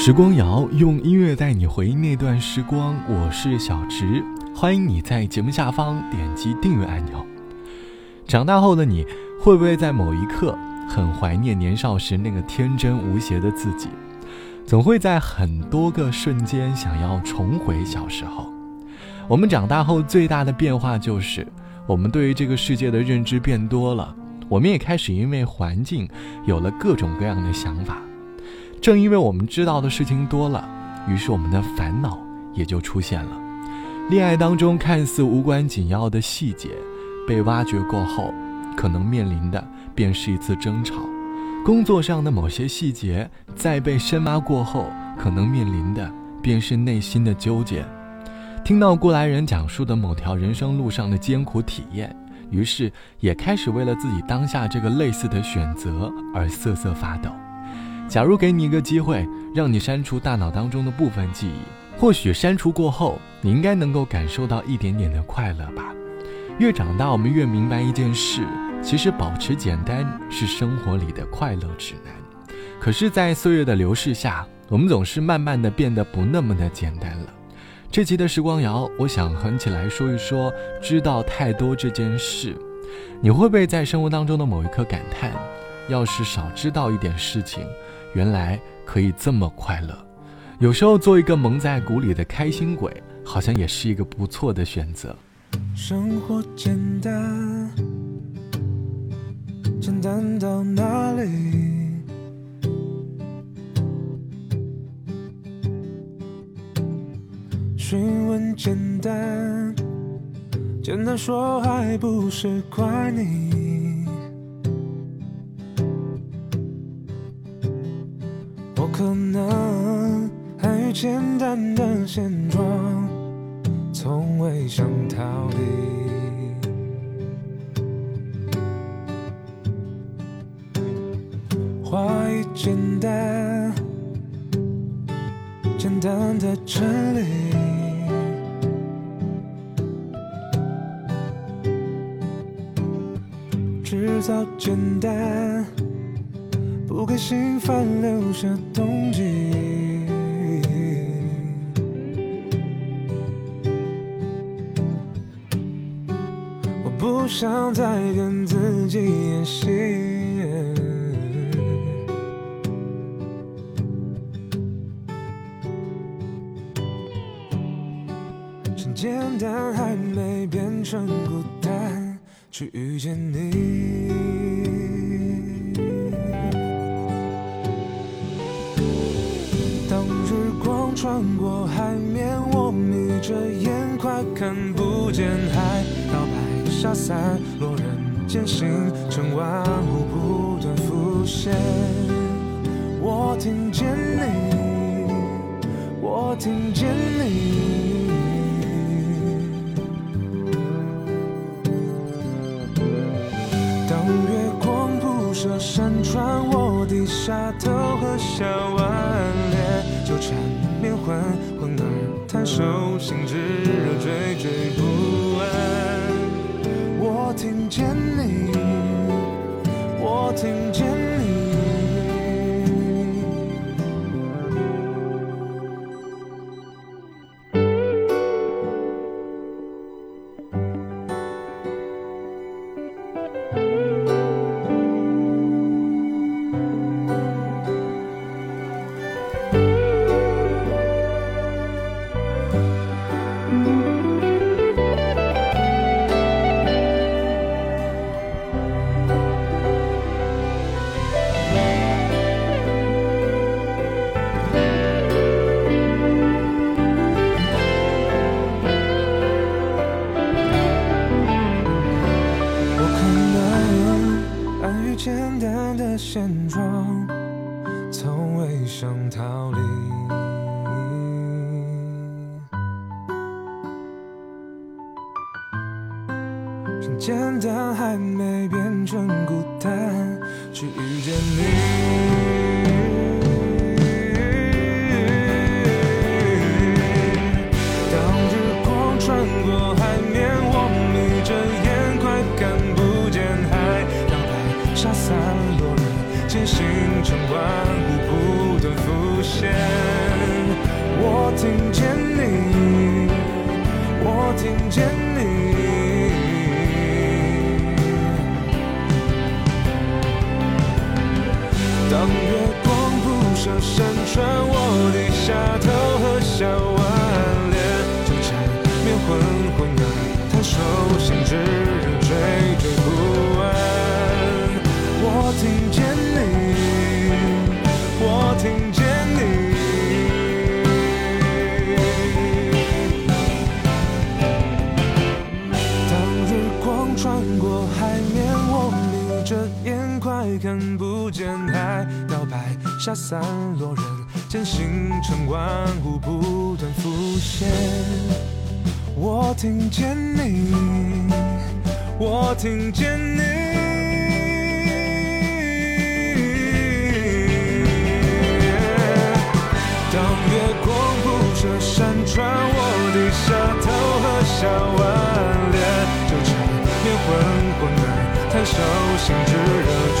时光谣用音乐带你回忆那段时光，我是小植，欢迎你在节目下方点击订阅按钮。长大后的你，会不会在某一刻很怀念年少时那个天真无邪的自己？总会在很多个瞬间想要重回小时候。我们长大后最大的变化就是，我们对于这个世界的认知变多了，我们也开始因为环境有了各种各样的想法。正因为我们知道的事情多了，于是我们的烦恼也就出现了。恋爱当中看似无关紧要的细节，被挖掘过后，可能面临的便是一次争吵；工作上的某些细节，在被深挖过后，可能面临的便是内心的纠结。听到过来人讲述的某条人生路上的艰苦体验，于是也开始为了自己当下这个类似的选择而瑟瑟发抖。假如给你一个机会，让你删除大脑当中的部分记忆，或许删除过后，你应该能够感受到一点点的快乐吧。越长大，我们越明白一件事：其实保持简单是生活里的快乐指南。可是，在岁月的流逝下，我们总是慢慢的变得不那么的简单了。这期的时光谣，我想横起来说一说知道太多这件事。你会不会在生活当中的某一刻感叹：要是少知道一点事情？原来可以这么快乐，有时候做一个蒙在鼓里的开心鬼，好像也是一个不错的选择。生活简单，简单到哪里？询问简单，简单说还不是怪你。可能还简单的现状，从未想逃离。话语简单，简单的真理，制造简单。不给心烦留下动机。我不想再跟自己演戏。趁简单还没变成孤单，去遇见你。着眼，快看不见海。摇摆下散落人间，星辰万物不断浮现。我听见你，我听见你。当月光铺设山川，我低下头喝下碗烈纠缠。面昏昏而谈手心之真孤单，下散落人间，星辰万物不断浮现。我听见你，我听见你。当月光铺设山川，我低下头喝下碗，脸就缠绵浑浑而太手心炙热惴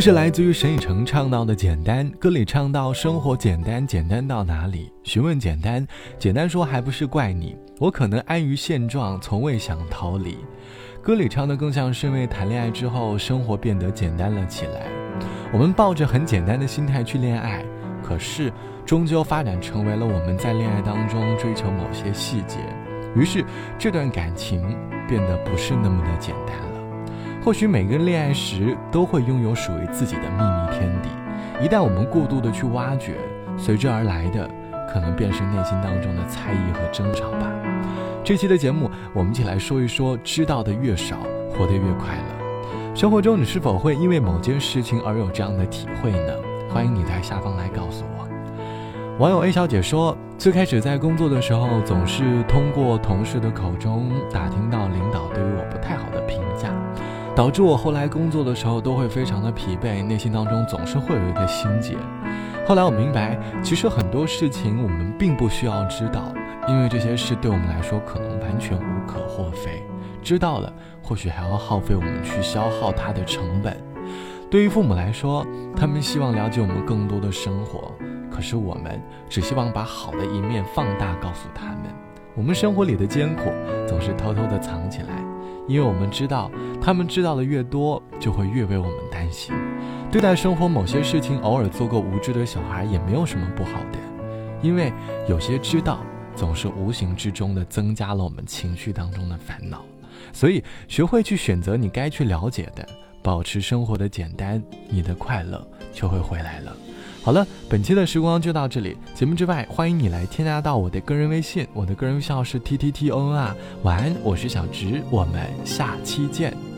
这是来自于沈以诚唱到的《简单》，歌里唱到生活简单，简单到哪里？询问简单，简单说还不是怪你，我可能安于现状，从未想逃离。歌里唱的更像是因为谈恋爱之后，生活变得简单了起来。我们抱着很简单的心态去恋爱，可是终究发展成为了我们在恋爱当中追求某些细节，于是这段感情变得不是那么的简单了。或许每个人恋爱时都会拥有属于自己的秘密天地，一旦我们过度的去挖掘，随之而来的可能便是内心当中的猜疑和争吵吧。这期的节目，我们一起来说一说：知道的越少，活得越快乐。生活中，你是否会因为某件事情而有这样的体会呢？欢迎你在下方来告诉我。网友 A 小姐说，最开始在工作的时候，总是通过同事的口中打听到领导对于我不太好的评价。导致我后来工作的时候都会非常的疲惫，内心当中总是会有一个心结。后来我明白，其实很多事情我们并不需要知道，因为这些事对我们来说可能完全无可厚非。知道了，或许还要耗费我们去消耗它的成本。对于父母来说，他们希望了解我们更多的生活，可是我们只希望把好的一面放大，告诉他们，我们生活里的艰苦总是偷偷的藏起来。因为我们知道，他们知道的越多，就会越为我们担心。对待生活某些事情，偶尔做个无知的小孩也没有什么不好的，因为有些知道，总是无形之中的增加了我们情绪当中的烦恼。所以，学会去选择你该去了解的，保持生活的简单，你的快乐就会回来了。好了，本期的时光就到这里。节目之外，欢迎你来添加到我的个人微信，我的个人微信号是 t t t o n 啊。晚安，我是小植，我们下期见。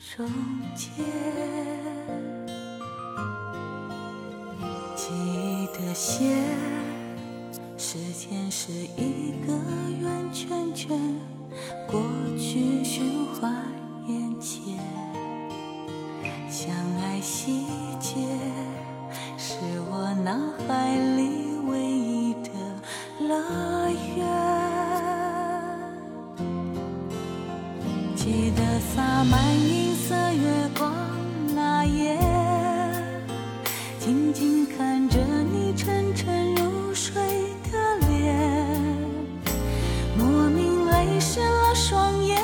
都溶解。记忆的线，时间是一个圆圈圈，过去循环记得洒满银色月光那夜，静静看着你沉沉入睡的脸，莫名泪湿了双眼，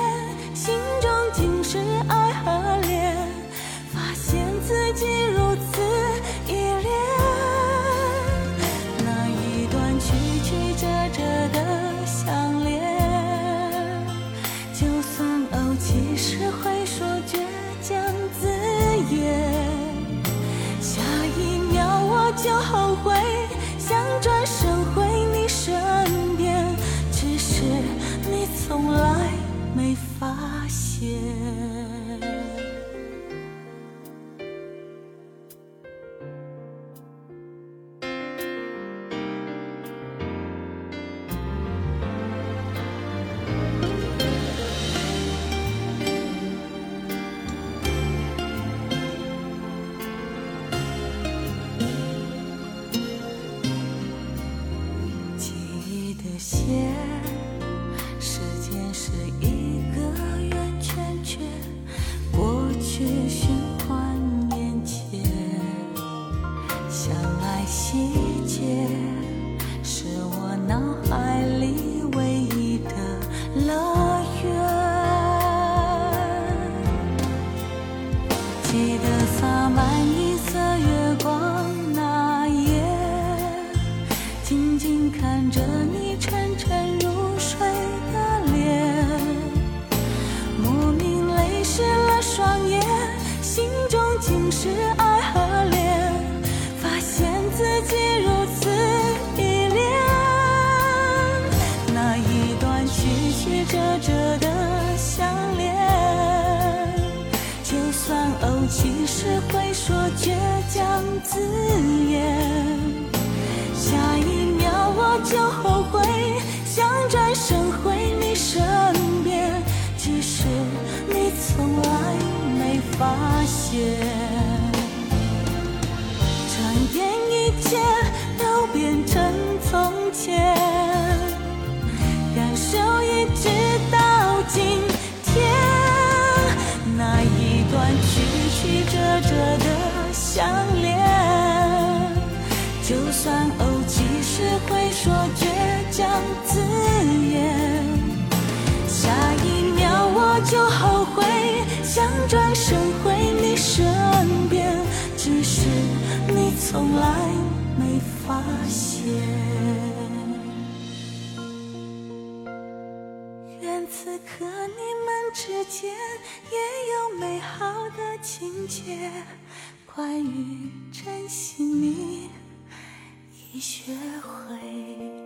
心中尽是爱和怜，发现自己从来没发现。字眼。下一秒我就后悔，想转身回你身边，其实你从来没发现。转眼一切都变成从前，感受一直到今从来没发现。愿此刻你们之间也有美好的情节，关于珍惜你已学会。